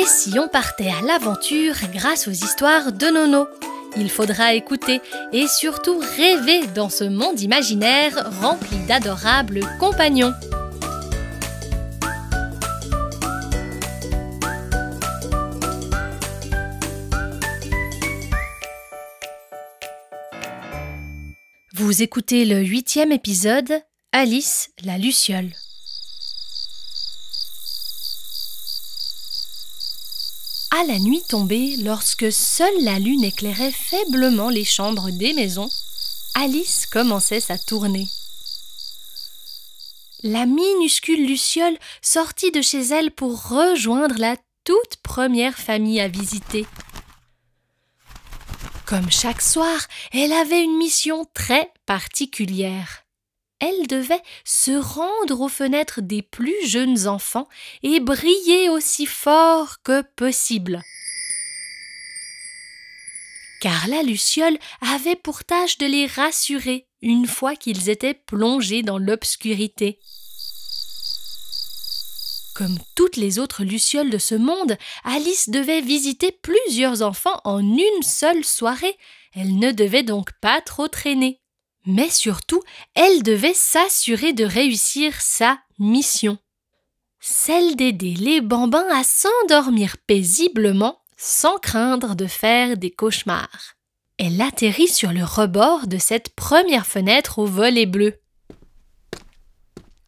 Et si on partait à l'aventure grâce aux histoires de Nono? Il faudra écouter et surtout rêver dans ce monde imaginaire rempli d'adorables compagnons. Vous écoutez le huitième épisode, Alice la Luciole. La nuit tombée, lorsque seule la lune éclairait faiblement les chambres des maisons, Alice commençait sa tournée. La minuscule Luciole sortit de chez elle pour rejoindre la toute première famille à visiter. Comme chaque soir, elle avait une mission très particulière elle devait se rendre aux fenêtres des plus jeunes enfants et briller aussi fort que possible. Car la luciole avait pour tâche de les rassurer une fois qu'ils étaient plongés dans l'obscurité. Comme toutes les autres lucioles de ce monde, Alice devait visiter plusieurs enfants en une seule soirée. Elle ne devait donc pas trop traîner. Mais surtout, elle devait s'assurer de réussir sa mission. Celle d'aider les bambins à s'endormir paisiblement sans craindre de faire des cauchemars. Elle atterrit sur le rebord de cette première fenêtre au volet bleu.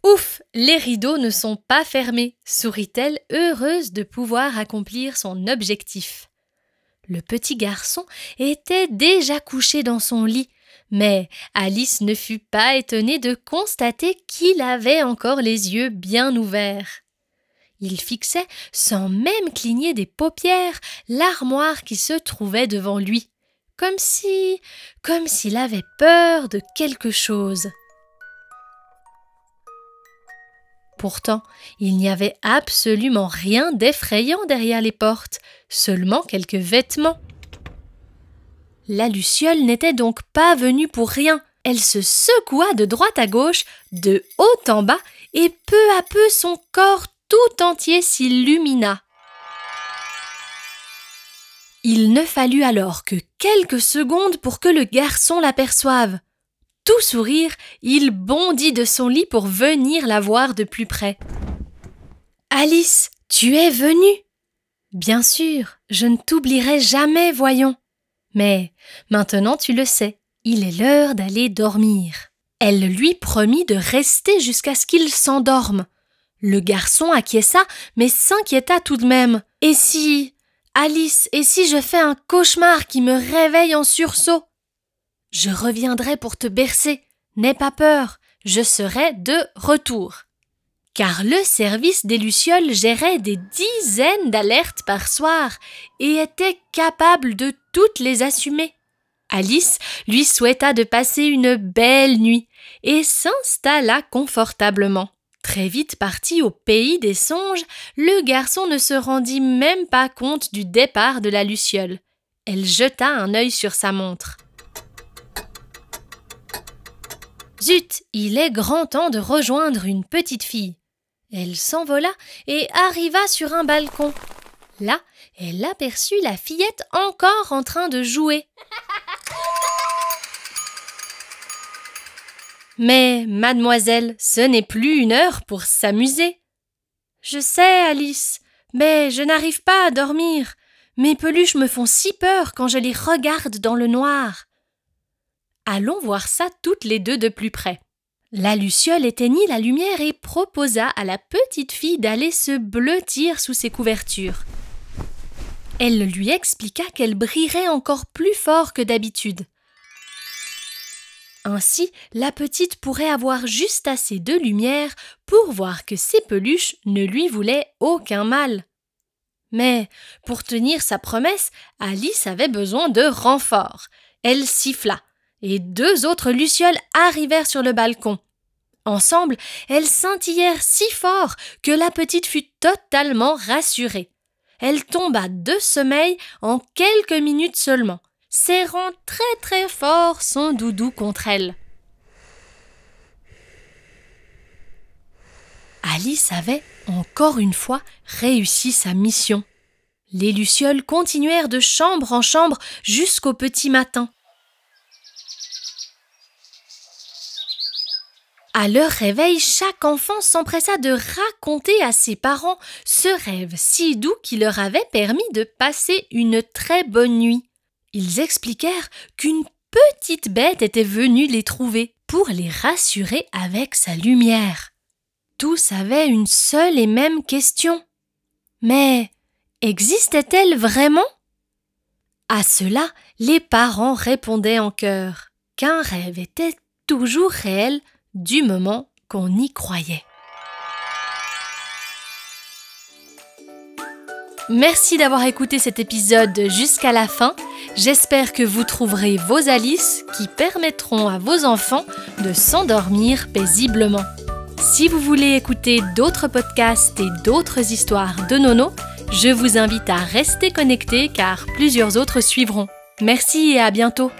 Ouf, les rideaux ne sont pas fermés, sourit-elle, heureuse de pouvoir accomplir son objectif. Le petit garçon était déjà couché dans son lit, mais Alice ne fut pas étonnée de constater qu'il avait encore les yeux bien ouverts. Il fixait, sans même cligner des paupières, l'armoire qui se trouvait devant lui, comme si. comme s'il avait peur de quelque chose. Pourtant, il n'y avait absolument rien d'effrayant derrière les portes, seulement quelques vêtements. La luciole n'était donc pas venue pour rien. Elle se secoua de droite à gauche, de haut en bas, et peu à peu son corps tout entier s'illumina. Il ne fallut alors que quelques secondes pour que le garçon l'aperçoive. Tout sourire, il bondit de son lit pour venir la voir de plus près. Alice, tu es venue. Bien sûr, je ne t'oublierai jamais, voyons. Mais maintenant tu le sais, il est l'heure d'aller dormir. Elle lui promit de rester jusqu'à ce qu'il s'endorme. Le garçon acquiesça, mais s'inquiéta tout de même. Et si. Alice, et si je fais un cauchemar qui me réveille en sursaut? Je reviendrai pour te bercer. N'aie pas peur, je serai de retour car le service des Lucioles gérait des dizaines d'alertes par soir et était capable de toutes les assumer. Alice lui souhaita de passer une belle nuit et s'installa confortablement. Très vite parti au pays des songes, le garçon ne se rendit même pas compte du départ de la Luciole. Elle jeta un œil sur sa montre. Zut, il est grand temps de rejoindre une petite fille. Elle s'envola et arriva sur un balcon. Là, elle aperçut la fillette encore en train de jouer. Mais, mademoiselle, ce n'est plus une heure pour s'amuser. Je sais, Alice, mais je n'arrive pas à dormir. Mes peluches me font si peur quand je les regarde dans le noir. Allons voir ça toutes les deux de plus près. La Luciole éteignit la lumière et proposa à la petite fille d'aller se blottir sous ses couvertures. Elle lui expliqua qu'elle brillerait encore plus fort que d'habitude. Ainsi, la petite pourrait avoir juste assez de lumière pour voir que ses peluches ne lui voulaient aucun mal. Mais, pour tenir sa promesse, Alice avait besoin de renfort. Elle siffla et deux autres lucioles arrivèrent sur le balcon. Ensemble, elles scintillèrent si fort que la petite fut totalement rassurée. Elle tomba de sommeil en quelques minutes seulement, serrant très très fort son doudou contre elle. Alice avait, encore une fois, réussi sa mission. Les lucioles continuèrent de chambre en chambre jusqu'au petit matin. À leur réveil, chaque enfant s'empressa de raconter à ses parents ce rêve si doux qui leur avait permis de passer une très bonne nuit. Ils expliquèrent qu'une petite bête était venue les trouver pour les rassurer avec sa lumière. Tous avaient une seule et même question. Mais existait-elle vraiment? À cela, les parents répondaient en chœur qu'un rêve était toujours réel du moment qu'on y croyait. Merci d'avoir écouté cet épisode jusqu'à la fin. J'espère que vous trouverez vos Alice qui permettront à vos enfants de s'endormir paisiblement. Si vous voulez écouter d'autres podcasts et d'autres histoires de Nono, je vous invite à rester connecté car plusieurs autres suivront. Merci et à bientôt.